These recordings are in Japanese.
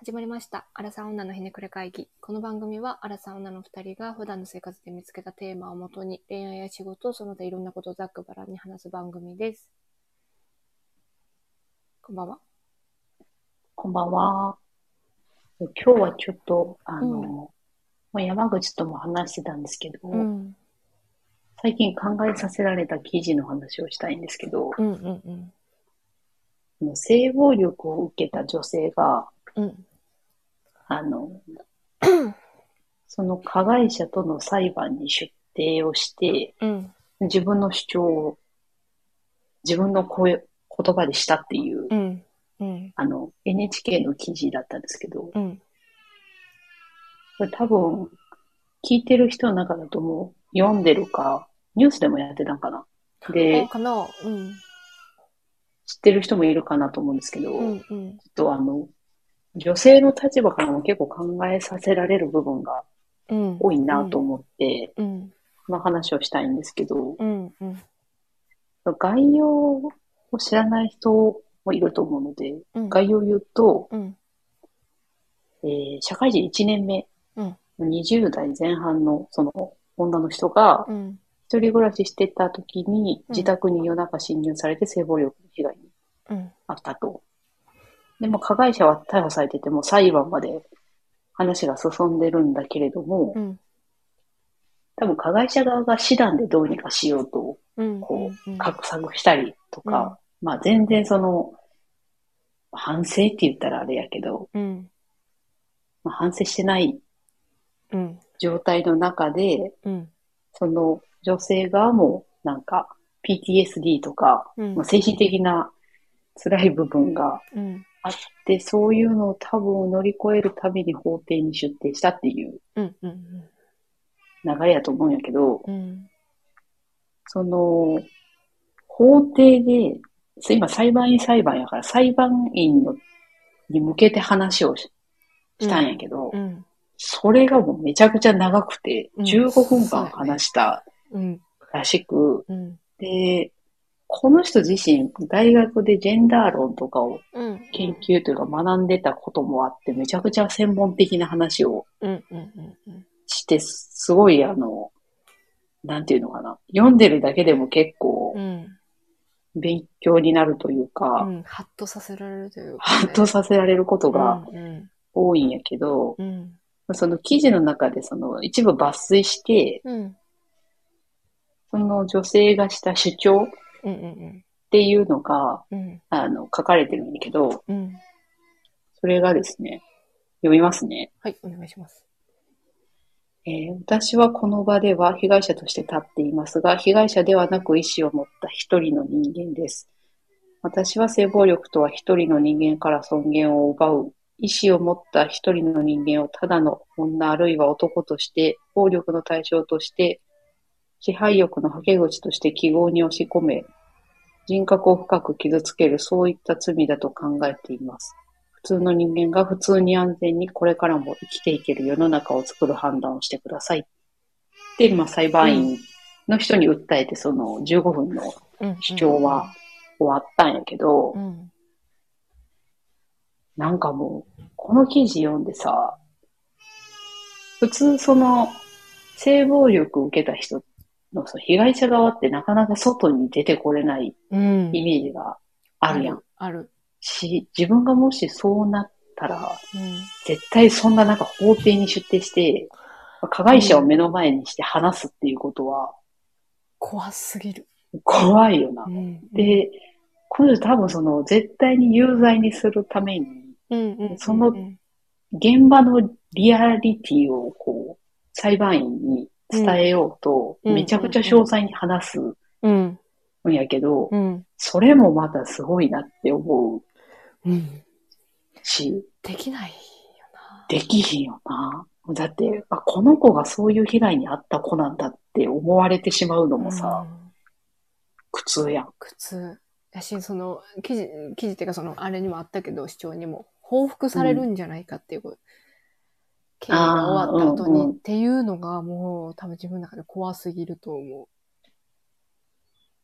始まりました。アラサー女のひねくれ会議。この番組は、アラサー女の二人が普段の生活で見つけたテーマをもとに、恋愛や仕事、その他いろんなことをざっくばらんに話す番組です。こんばんは。こんばんは。今日はちょっと、あの、まあ山口とも話してたんですけど、ん。最近考えさせられた記事の話をしたいんですけど、うんうんうん。性暴力を受けた女性が、うん。あの、その加害者との裁判に出廷をして、うん。自分の主張を自分の声、言葉でしたっていう、うん。うん。あの、NHK の記事だったんですけど、うん。これ多分、聞いてる人の中だともう読んでるか、ニュースでもやってたんかな。あ、で、かなうん。知ってる人もいるかなと思うんですけど、うん。うん。ちょっとあの、女性の立場からも結構考えさせられる部分がうん。多いなと思って、うん。この話をしたいんですけど、うん。うん。概要を知らない人もいると思うので、うん。概要を言うと、うん。えー社会人1年目、うん20代前半のその女の人が、うん。一人暮らししてた時にうん自宅に夜中侵入されて性暴力の被害にうん。あったと。でも加害者は逮捕されてても裁判まで話が進んでるんだけれども、うん。多分加害者側が手段でどうにかしようと、うん。こうんう、画策したりとか、まあ全然その、反省って言ったらあれやけど、うん。まあ、反省してないうん。状態の中で、うん。その女性側もなんか PTSD とか、うんまあ、精神的な辛い部分がうん。あって、そういうのを多分乗り越えるために法廷に出廷したっていう。流れやと思うんやけど、うん。その、法廷で、今裁判員裁判やから裁判員のに向けて話をししたんやけど、うん。それがもうめちゃくちゃ長くて、うん15分間話したうん。らしく、うん。で、この人自身、大学でジェンダー論とかをうん。研究というか学んでたこともあって、めちゃくちゃ専門的な話をうん。うん。うん。して、すごいあの、なんていうのかな。読んでるだけでも結構うん。勉強になるというか、うん。ハッとさせられるというか、ハッとさせられることがうん。多いんやけど、うん。その記事の中でその一部抜粋して、うん。その女性がした主張っうん。うん。ていうのが、うん。あの、書かれてるんだけど、うん。それがですね、読みますね。はい、お願いします。えー私はこの場では被害者として立っていますが、被害者ではなく意思を持った一人の人間です。私は性暴力とは一人の人間から尊厳を奪う、意思を持った一人の人間をただの女あるいは男として、暴力の対象として、支配欲のはけ口として記号に押し込め、人格を深く傷つける、そういった罪だと考えています。普通の人間が普通に安全にこれからも生きていける世の中を作る判断をしてください。で、まあ、裁判員の人に訴えて、その15分のうん。主張は終わったんやけど、うん。なんかもう、この記事読んでさ、普通その、性暴力を受けた人のその被害者側ってなかなか外に出てこれないうん。イメージがあるやん。ある。し、自分がもしそうなったら、うん。絶対そんななんか法廷に出廷して、加害者を目の前にして話すっていうことは怖すぎる。怖いよなう。ん。で、この人多分その絶対に有罪にするために、うん。うん。そのうん現場のリアリティをこう、裁判員に伝えようと、うんめちゃくちゃ詳細に話すうん。んやけど、うん。それもまたすごいなって思ううん。し、できないよな。できひんよな。だって、あ、この子がそういう被害に遭った子なんだって思われてしまうのもさ、うん苦痛やん。苦痛。やし、その、記事、記事っていうか、その、あれにもあったけど、主張にも、報復されるんじゃないかっていう、経緯が終わった後に、っていうのが、もう、多分自分の中で怖すぎると思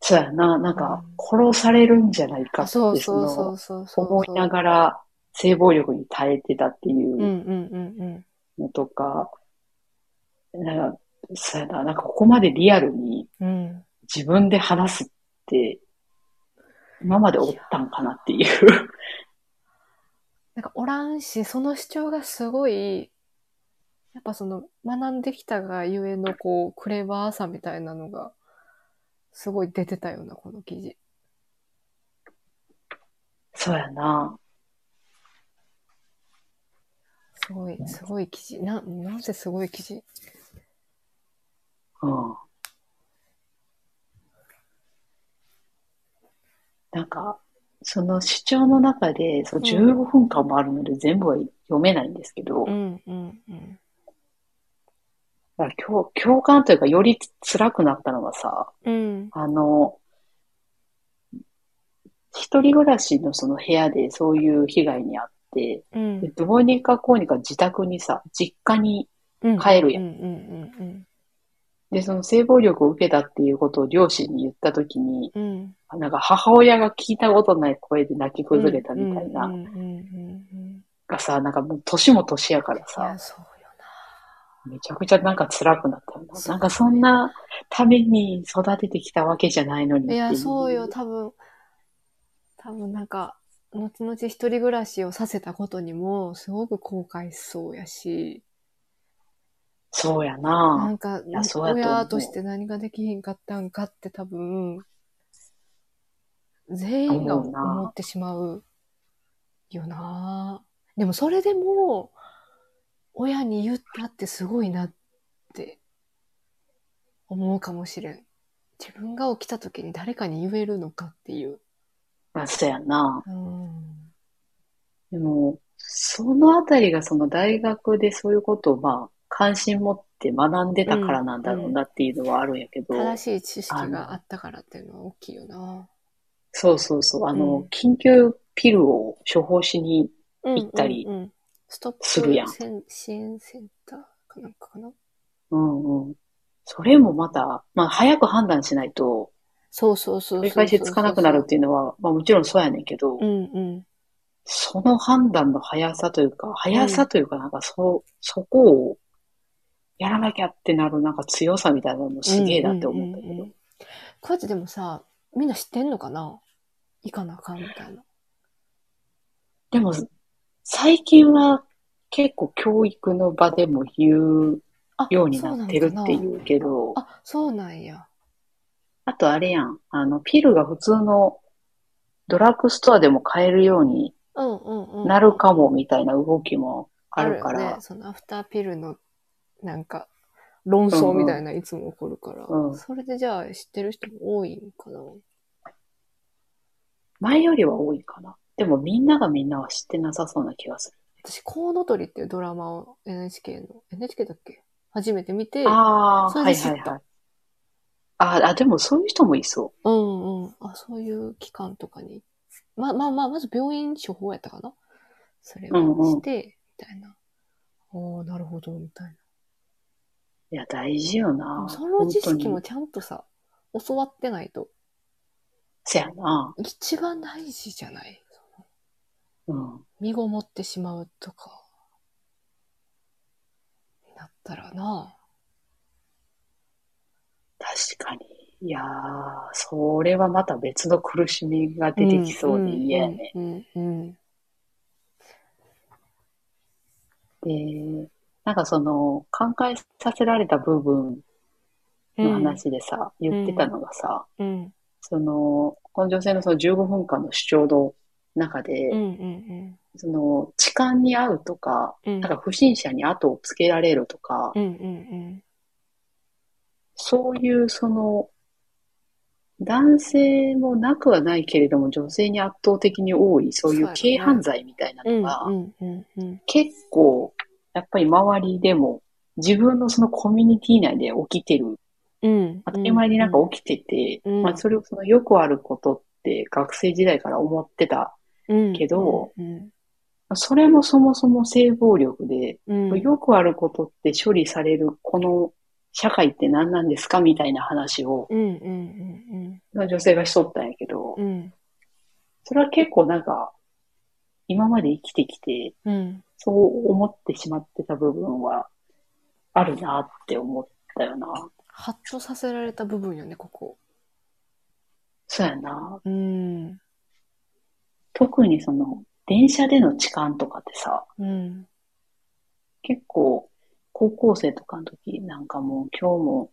そうやな。なんか、殺されるんじゃないかう。って、そうそそうそうの、そうそう。思いながら性暴力に耐えてたっていうんうんううんのとか、なんか、そうやな、なんかここまでリアルに。自分で話すって、今までおったんかなっていう。なんかおらんし、その主張がすごい、やっぱその学んできたがゆえのこう、クレバーさみたいなのが、すごい出てたような、この記事。そうやな。すごい、すごい記事。な、なんせすごい記事？うん。なんか、その主張の中で、その15分間もあるので全部は読めないんですけど、うんうんうん。共共感というか、より辛くなったのはさ、うん。あの、一人暮らしのその部屋でそういう被害に遭って、うん。でどうにかこうにか自宅にさ、実家に、うん。帰るやん。で、その性暴力を受けたっていうことを両親に言ったときに、うん。うん。なんか母親が聞いたことない声で泣き崩れたみたいな、がさ、なんかもう年も年やからいさめちゃくちゃなんか辛くなったよな。なんかそんなために育ててきたわけじゃないのにいう。いや、そうよ、多分、多分なんか、後々一人暮らしをさせたことにも、すごく後悔しそうやし、そうやなな。んか、親として何ができへんかったんかって多分、全員が思ってしまうよなでもそれでも、親に言ったってすごいなって思うかもしれん。自分が起きた時に誰かに言えるのかっていう。まあ、そうやな。うん。でも、そのあたりがその大学でそういうことをまあ、関心持って学んでたからなんだろうなっていうのはあるんやけど、正しい知識があったからっていうのは大きいよな。そうそうそう、あの、うん緊急ピルを処方しに、行行ったりストップするやん支援センターかなんかかな？うんうん。それもまた、まあ、早く判断しないと、そうそうそうそう繰り返しつかなくなるっていうのは、まあもちろんそうやねんけど、うんうん。その判断の速さというか、速さというかなんかそう、そこをやらなきゃってなるなんか強さみたいなのもすげえなって思ったけどうんうんうんうん。こうやってでもさ、みんな知ってんのかな？行かなあかんみたいな。でも、最近は結構教育の場でも言うあようになってるっていそううけど、あ、そうなんや。あとあれやん、あの、ピルが普通のドラッグストアでも買えるようにうんうんうん。なるかもみたいな動きもあるから、よね。そのアフターピルの、なんか、論争みたいないつも起こるから。うんそれでじゃあ知ってる人も多いんかな？前よりは多いかな。でもみんながみんなは知ってなさそうな気がする。私、コウノトリっていうドラマを NHK の、NHK だっけ？初めて見て、ああ、それはいで知ったはいはい。ああ、でもそういう人もいそうんうん。あ、そういう機関とかに。ま、まあまあ、まず病院処方やったかな？それうんうんをして、みたいな。おーなるほど、みたいな。う。いや、大事よな。その知識もちゃんとさ、教わってないと、せやな。一番大事じゃない？うん。身ごもってしまうとか、なったらな。確かに。いやー、それはまた別の苦しみが出てきそうで嫌やね。うんうんうん。で、なんかその、寛解させられた部分うん。の話でさ、言ってたのがさ、うん。その、この女性のその15分間の主張の中で、うんうんその、痴漢に遭うとか、うん。なんか不審者に後をつけられるとか、うんうんそういうその、男性もなくはないけれども、女性に圧倒的に多い、そういうそうやね軽犯罪みたいなうん。うんのが、うんうんうん。結構、やっぱり周りでも、自分のそのコミュニティ内で起きてる、うん。当たり前になんか起きてて、うんまあそれをそのよくあることって学生時代から思ってた。うんけど、うんそれもそもそも性暴力で、うん、よくあることって処理されるこの社会って何なんですかみたいな話を、女性がしとったんやけどう、ん。それは結構なんか、今まで生きてきて、うん。そう思ってしまってた部分はあるなって思ったよな。ハッとさせられた部分よね、ここ。そうやな。うん。特にその、電車での痴漢とかってさ、うん。結構、高校生とかの時なんかもう今日も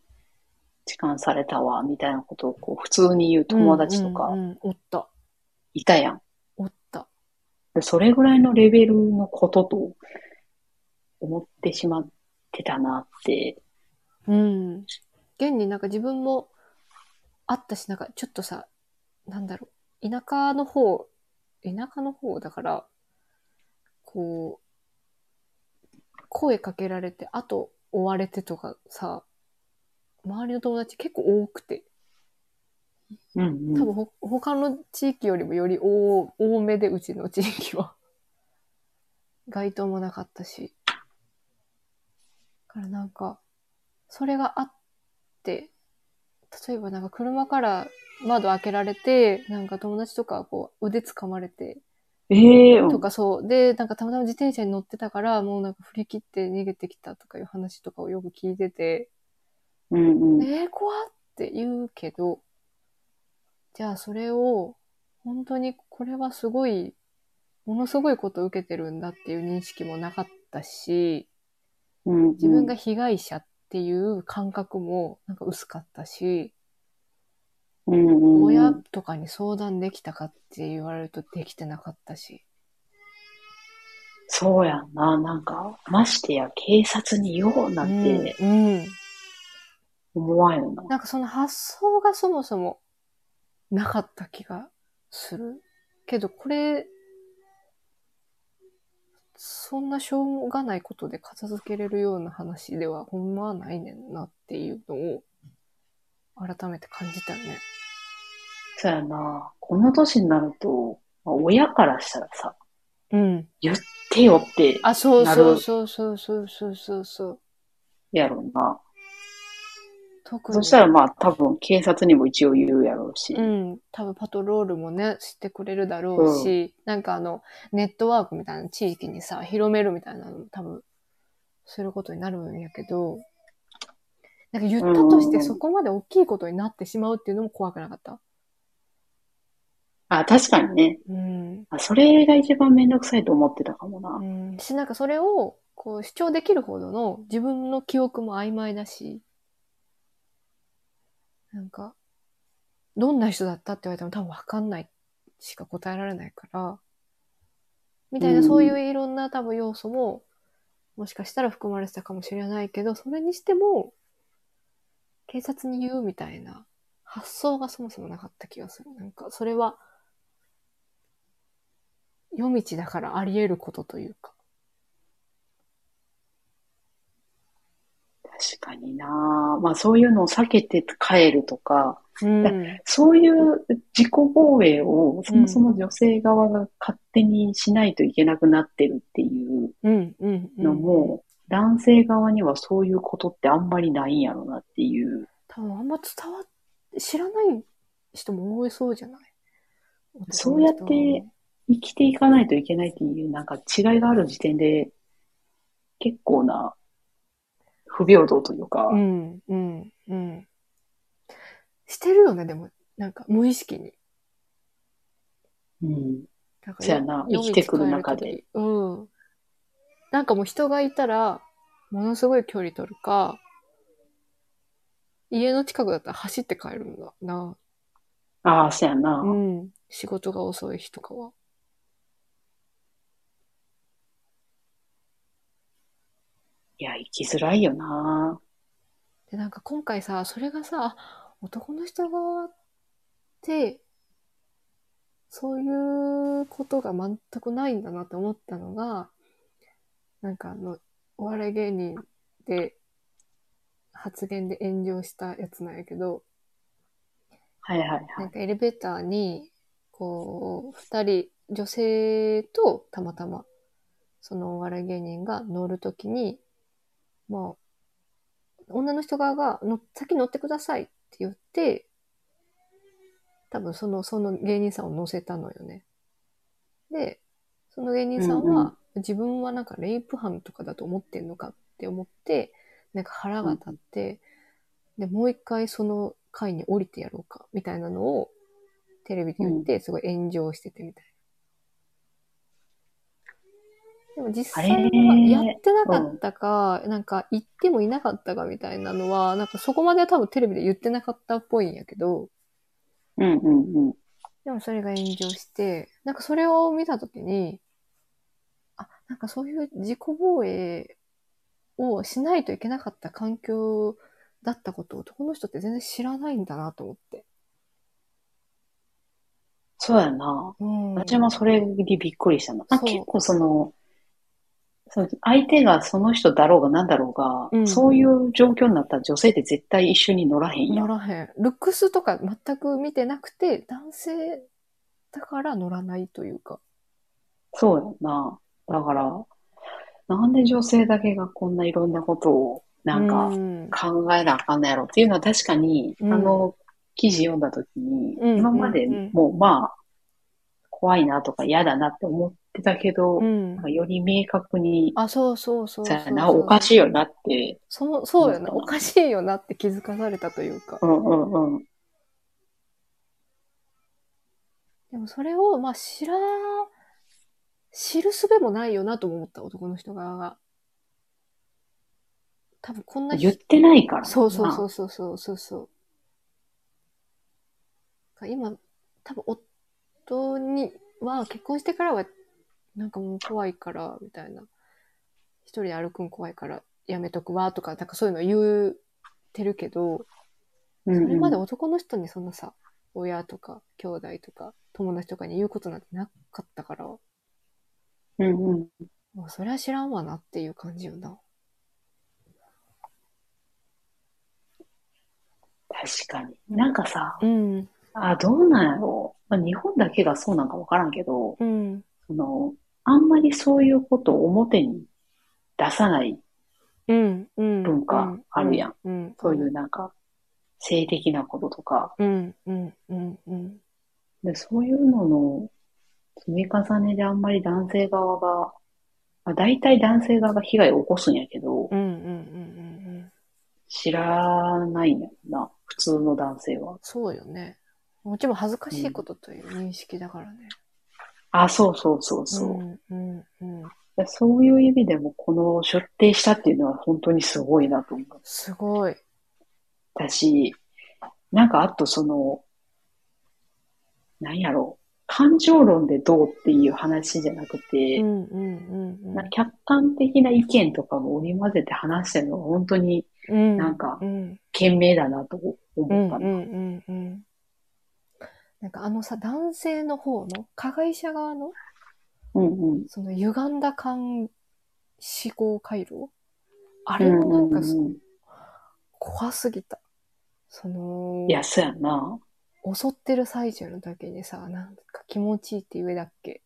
痴漢されたわ、みたいなことをこう普通に言う友達とかおった。いたやん。おった。でそれぐらいのレベルのことと思ってしまってたなって。うん。現になんか自分もあったし、なんかちょっとさ、なんだろう、田舎の方、田舎の方だから、こう、声かけられて、あと追われてとかさ、周りの友達結構多くて、うんうん。多分ほ他の地域よりもより多多めで、うちの地域は。街灯もなかったし。だからなんか、それがあって、例えばなんか車から窓開けられて、なんか友達とかこう腕掴まれて、ええうんとかそう。で、なんかたまたま自転車に乗ってたから、もうなんか振り切って逃げてきたとかいう話とかをよく聞いてて、うんうん。えー、怖って言うけど、じゃあそれを、本当にこれはすごい、ものすごいことを受けてるんだっていう認識もなかったし、うんうん自分が被害者っていう感覚もなんか薄かったし、うん親とかに相談できたかって言われるとできてなかったし。そうやんな。なんか、ましてや警察に言おうなんてうん、うん。思わんよな。なんかその発想がそもそもなかった気がする。けどこれ、そんなしょうがないことで片付けれるような話ではほんまはないねんなっていうのを改めて感じたよね。そうやな。この年になると、まあ親からしたらさ、うん。言ってよってあ、そうそうそうそうそうそうそうそう。やろうな。特に。そしたらまあ多分警察にも一応言うやろうし。うん。多分パトロールもね、してくれるだろうし、なんかあの、ネットワークみたいな地域にさ、広めるみたいなのも多分、することになるんやけど、なんか言ったとしてそこまで大きいことになってしまうっていうのも怖くなかった？あ、確かにね。うん。あそれが一番めんどくさいと思ってたかもな。うん。し、なんかそれを、こう、主張できるほどの自分の記憶も曖昧だし、なんか、どんな人だったって言われても多分わかんないしか答えられないから、みたいな、うんそういういろんな多分要素も、もしかしたら含まれてたかもしれないけど、それにしても、警察に言うみたいな発想がそもそもなかった気がする。なんか、それは、夜道だからあり得ることというか。確かにな。まあそういうのを避けて帰るとか、うん。そういう自己防衛をそもそも女性側が勝手にしないといけなくなってるっていう。のも、男性側にはそういうことってあんまりないんやろなっていう。多分あんま伝わっ、知らない人も多いそうじゃない？そうやって生きていかないといけないっていうなんか違いがある時点で結構な不平等というか、うん、うん、うん。してるよね、でも。なんか無意識に。うん。なんかそうやな夜生きてくる中で。うん。なんかもう人がいたら、ものすごい距離取るか、家の近くだったら走って帰るんだな。ああ、そうやな。うん。仕事が遅い日とかは。いや、生きづらいよな。で、なんか今回さ、それがさ、あ男の人側って、そういうことが全くないんだなって思ったのが、なんかあの、お笑い芸人で発言で炎上したやつなんやけど、はいはいはないん。かエレベーターに、こう、二人、女性とたまたま、そのお笑い芸人が乗るときに、まあ、女の人側がの、先乗ってくださいって言って、多分その、その芸人さんを乗せたのよね。で、そその芸人さんは、自分はなんかレイプ犯とかだと思ってんのかって思って、なんか腹が立って、で、もう一回その回に降りてやろうか、みたいなのをテレビで言って、すごい炎上しててみたいな。でも実際はやってなかったか、なんか言ってもいなかったかみたいなのは、なんかそこまでは多分テレビで言ってなかったっぽいんやけど、うんうんうん。でもそれが炎上して、なんかそれを見たときに、あ、なんかそういう自己防衛をしないといけなかった環境だったことを男の人って全然知らないんだなと思って。そうやな。うん。私もそれにびっくりしたの。結構その、そう相手がその人だろうが何だろうが、うんそういう状況になったら女性って絶対一緒に乗らへんやん。乗らへん。ルックスとか全く見てなくて、男性だから乗らないというか。そうやな。だから、なんで女性だけがこんないろんなことをなんかうん。考えなあかんのやろっていうのは確かに、うん。あの記事読んだ時に、うん。今までうん。もうまあ、怖いなとか嫌だなって思ってたけど、うん。より明確に、あ、そうそうそうそうそう。やな、おかしいよなって、その、そうよな。おかしいよなって気づかされたというか。うんうんうん。でもそれを、まあ、知ら、知るすべもないよなとも思った、男の人側が。多分こんな言ってないからな。そうそうそうそうそうそうそう。今、多分夫には結婚してからは、なんかもう怖いから、みたいな。一人で歩くん怖いからやめとくわ、とか、なんかそういうの言うてるけど。それまで男の人にそんなさ、親とか兄弟とか友達とかに言うことなんてなかったから、もうんうん。うそれは知らんわなっていう感じよな。確かに。なんかさ、うん。あ、どうなんやろう。まあ、日本だけがそうなんかわからんけど、うん。その、あんまりそういうことを表に出さない、うん。うん。文化あるやん。うん。そういうなんか、性的なこととか、うん。うん。うん。うん。で、そういうのの積み重ねであんまり男性側が、まあ、大体男性側が被害を起こすんやけど、うん。うん。うん。うん。知らないんやろな、普通の男性は。そうよね。もちろん恥ずかしいことという認識だからね。あ、そうそうそうそう。うん。うん。うん。でそういう意味でも、この出廷したっていうのは本当にすごいなと思っすごい。たし、なんかあとその、なんやろう、感情論でどうっていう話じゃなくて、うん。うん。うん。な客観的な意見とかも織り交ぜて話してるのが本当にうん。なんかうん。賢明だなと。思ったの。うん。うん。なんかあのさ、男性の方の、加害者側の、うんうん。その歪んだ感、思考回路？あれもなんかうんうんうん怖すぎた。そのい、や、そうやな。襲ってる最中の時にさ、なんか気持ちいいって上だっけ？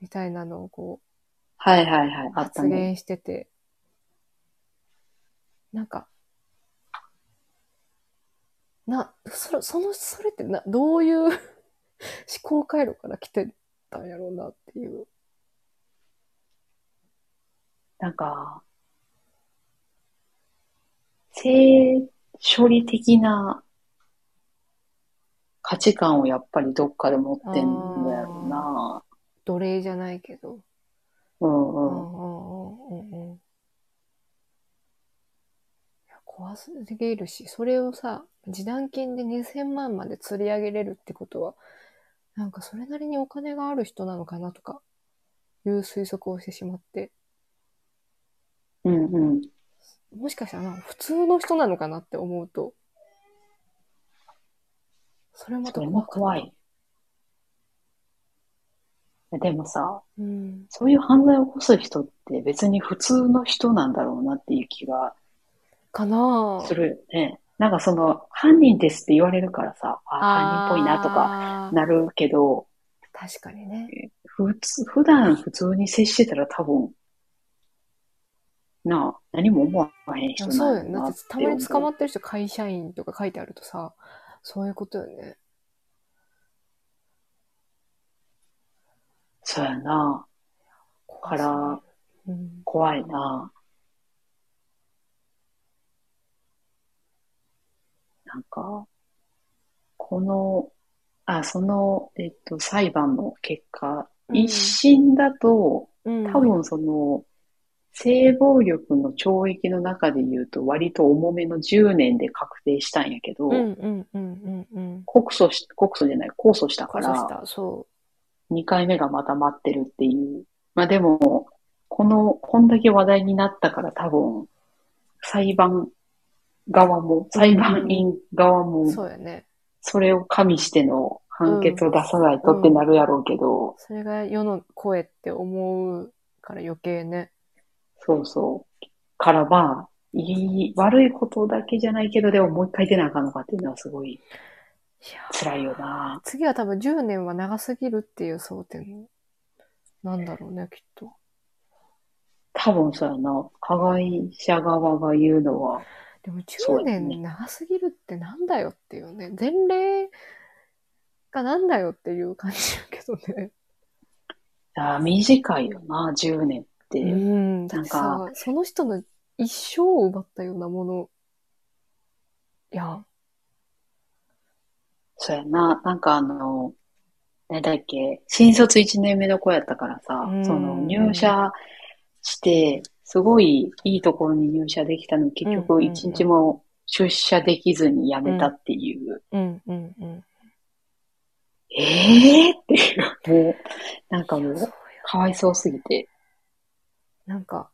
みたいなのをこはいはいはい、う、あったね。発言してて、なんか、な、そその、それってな、どういう 思考回路から来てたんやろうなっていう。なんか、性処理的な価値観をやっぱりどっかで持ってんのやろうな。奴隷じゃないけど。うんうん。うんうんうんうん怖すぎるし、それをさ、示談金で2000万まで釣り上げれるってことは、なんかそれなりにお金がある人なのかなとか、いう推測をしてしまって、うんうん。もしかしたらな普通の人なのかなって思うと、それまたそれも怖い。でもさ、うん。そういう犯罪を起こす人って別に普通の人なんだろうなっていう気がかなぁするよね。なんかその、犯人ですって言われるからさ、あ、犯人っぽいなとかかなるけど、確かにね。普通、普段普通に接してたら多分、なあ、何も思わへん人そうよね。なんだなっだっててたまに捕ま。ってる人会社員とか書いてあるとさ、そういうことよね。そうやな。怖から、うん。怖いな。なんか、この、あ、その、えっと、裁判の結果、うん一審だと、うん。多分その、性暴力の懲役の中で言うと割と重めの10年で確定したんやけど、うんうんうんうんうん。告訴し、告訴じゃない、控訴したから、こそした、そ2回目がまた待ってるっていう。まあでも、この、こんだけ話題になったから多分、裁判側も、裁判員側う。も、そうやね。それを加味しての判決を出さないとってなるやろうけど、それが世の声って思うから余計ね。そうそう。からまあ、いい、悪いことだけじゃないけど、でももう一回出なあかんのかっていうのはすごい辛いよな。次は多分10年は長すぎるっていう争点なんだろうね、きっと。多分そうやな。加害者側が言うのは、でも10そうやね年長すぎるってなんだよっていうね。前例がなんだよっていう感じだけどね。あー短いよな、10年って。うん。なさ、その人の一生を奪ったようなもの。いや、そうやな。なんかあの、何だっけ、新卒1年目の子やったからさうん、その入社して、すごいいいところに入社できたのに結局1日も出社できずに辞めたっていう、うんうんうん。ええー、っていう、もう、なんかもう。かわいそうすぎて。なんか、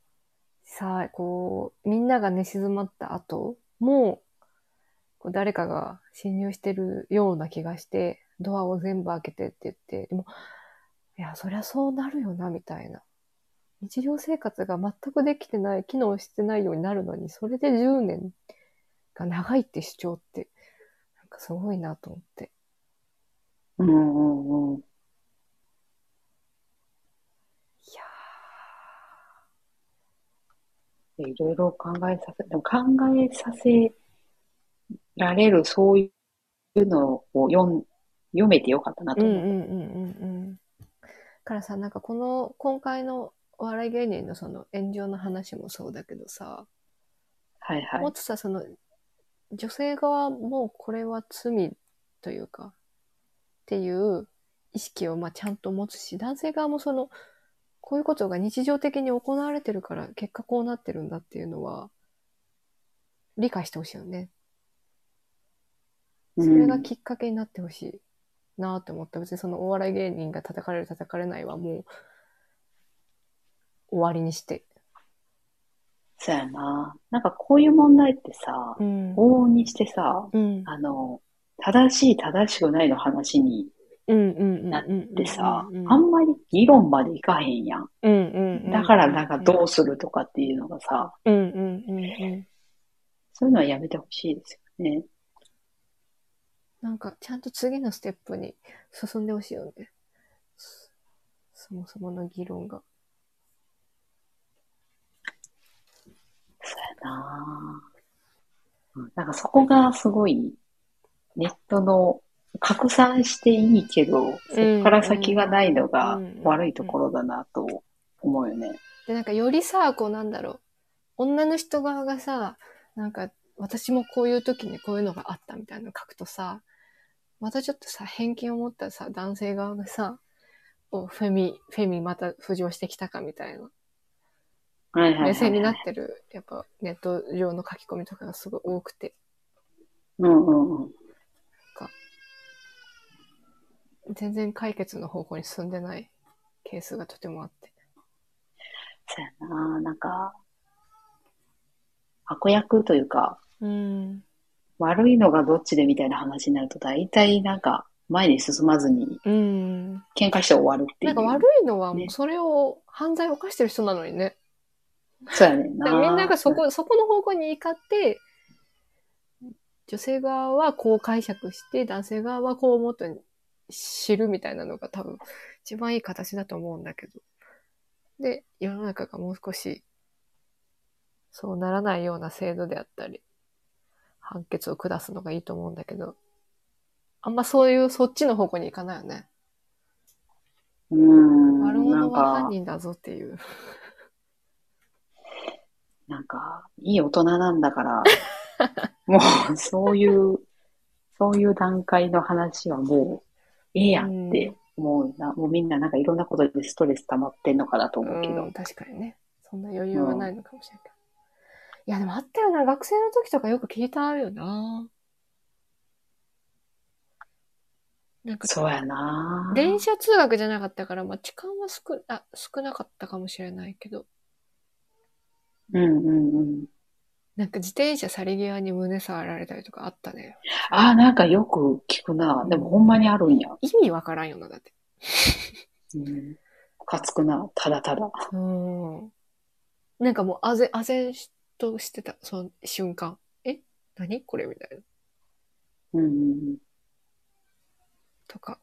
さあ、こう、みんなが寝静まった後、もう、こう誰かが侵入してるような気がして、ドアを全部開けてって言って、でも、いや、そりゃそうなるよな、みたいな。日常生活が全くできてない、機能してないようになるのに、それで10年が長いって主張って、なんかすごいなと思って。うんうんうん。いやいろいろ考えさせ、でも考えさせられるそういうのを読ん読めてよかったなと思う。うんうんうんうん。からさ、なんかこの、今回のお笑い芸人のその炎上の話もそうだけどさ、はいはい。もっとさ、その、女性側もこれは罪というか、っていう意識をまあちゃんと持つし、男性側もその、こういうことが日常的に行われてるから結果こうなってるんだっていうのは、理解してほしいよね。それがきっかけになってほしいなって思った。別にそのお笑い芸人が叩かれる叩かれないはもう終わりにして。そうやな。なんかこういう問題ってさ、うん。往々にしてさ、うん。あの、正しい正しくないの話に。なってさ、うんあんまり議論までいかへんやん。うんうんうん。だからなんかどうするとかっていうのがさ、うんうんうんうん。そういうのはやめてほしいですよね。なんか、ちゃんと次のステップに進んでほしいよね。そそもそもの議論が。そうやなうんなんかそこがすごい、ネットの拡散していいけど、そこから先がないのがうん悪いところだなと思うよね。で、なんかよりさ、こうなんだろう。女の人側がさ、なんか、私もこういう時にこういうのがあったみたいなの書くとさ、またちょっとさ、偏見を持ったさ、男性側がさ、おフェミ、フェミまた浮上してきたかみたいなはいはいはいはい目線になってる、やっぱネット上の書き込みとかがすごい多くて、うんうんうん。全然解決の方向に進んでないケースがとてもあって。そうやななんか、悪役というか、うん。悪いのがどっちでみたいな話になると、大体なんか前に進まずにうん。喧嘩して終わるっていう。なんか悪いのはもねうそれを犯罪を犯してる人なのにね。そうやねんなみんながそこ、そこの方向に怒って、女性側はこう解釈して、男性側はこう思って知るみたいなのが多分一番いい形だと思うんだけど。で、世の中がもう少しそうならないような制度であったり、判決を下すのがいいと思うんだけど、あんまそういうそっちの方向に行かないよね。うーん。悪者は犯か、人だぞっていう。なんか、いい大人なんだから、もう、そういう、そういう段階の話はもう、ええやんって思うな。もうみんななんかいろんなことでストレス溜まってんのかなと思うけどうん、。確かにね。そんな余裕はないのかもしれないけど。いや、でもあったよな。学生の時とかよく聞いたよな。なんか、そうやな電車通学じゃなかったから、まあ、時間は少あ少なかったかもしれないけど、うんうんうん。なんか自転車去り際に胸触られたりとかあったね。ああ、なんかよく聞くな。でもほんまにあるんや。意味わからんよな、だって。うん。ムカつくな。ただただ。うん。なんかもう、あぜ、あぜんとしてた、その瞬間。え？何？これみたいな。うんうんとか、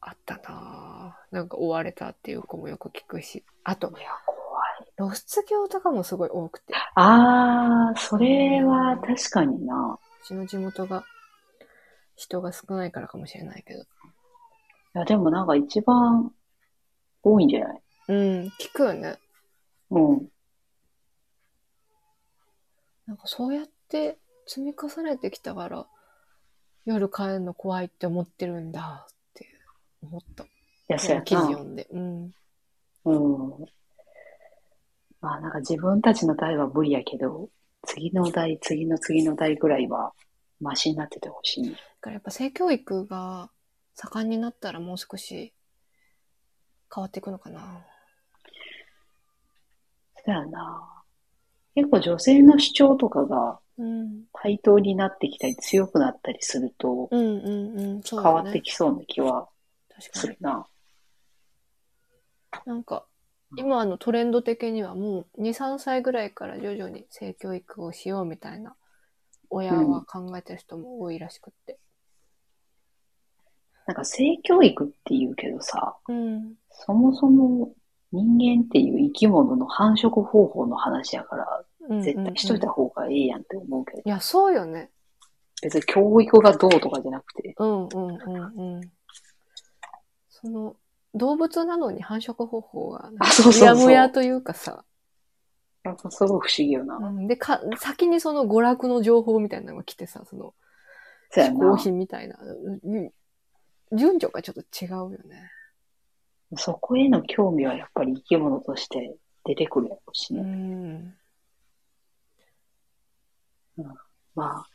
あったなぁ。なんか追われたっていう子もよく聞くし。あとうん。い、や。露出狂とかもすごい多くて。ああ、それは確かにな。うちの地元が人が少ないからかもしれないけど。いや、でもなんか一番多いんじゃない？うん、聞くよね。うん。なんかそうやって積み重ねてきたから、夜帰るの怖いって思ってるんだって思った。いや、そうや記事な。読んで。うん。うん。まあなんか自分たちの代は無理やけど、次の代、次の次の代ぐらいはマシになっててほしいね。だからやっぱ性教育が盛んになったらもう少し変わっていくのかな。そうやな。結構女性の主張とかがうん。対等になってきたり強くなったりすると変わ。ってきそうな気は確かに。するな。なんか、今あのトレンド的にはもう2、3歳ぐらいから徐々に性教育をしようみたいな親は考えてる人も多いらしくって。なんか性教育って言うけどさ、うん。そもそも人間っていう生き物の繁殖方法の話やから、うん絶対しといた方がええやんって思うけど、いや、そうよね。別に教育がどうとかじゃなくて、うんうんうんうん。その、動物なのに繁殖方法が、あそうそうそううやむやというかさ、なんかすごい不思議よな。うん、でか、先にその娯楽の情報みたいなのが来てさ、その、嗜好な。品みたいな、うん順序がちょっと違うよね。そこへの興味はやっぱり生き物として出てくるやろうしうね。ん。まあ、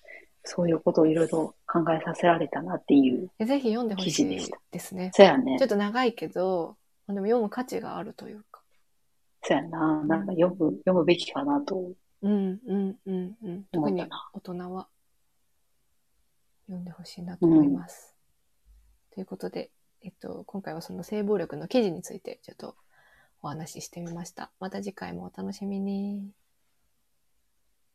そういうことをいろいろ考えさせられたなっていう。えぜひ読んでほしいですね。そうやねちょ。っと長いけど、まあでも読む価値があるというか。そうやな。なんか読む、読むべきかなと。うんうんうんうん。特に大人は読んでほしいなと思います。ということで、えっと、今回はその性暴力の記事についてちょっとお話ししてみました。また次回もお楽しみに。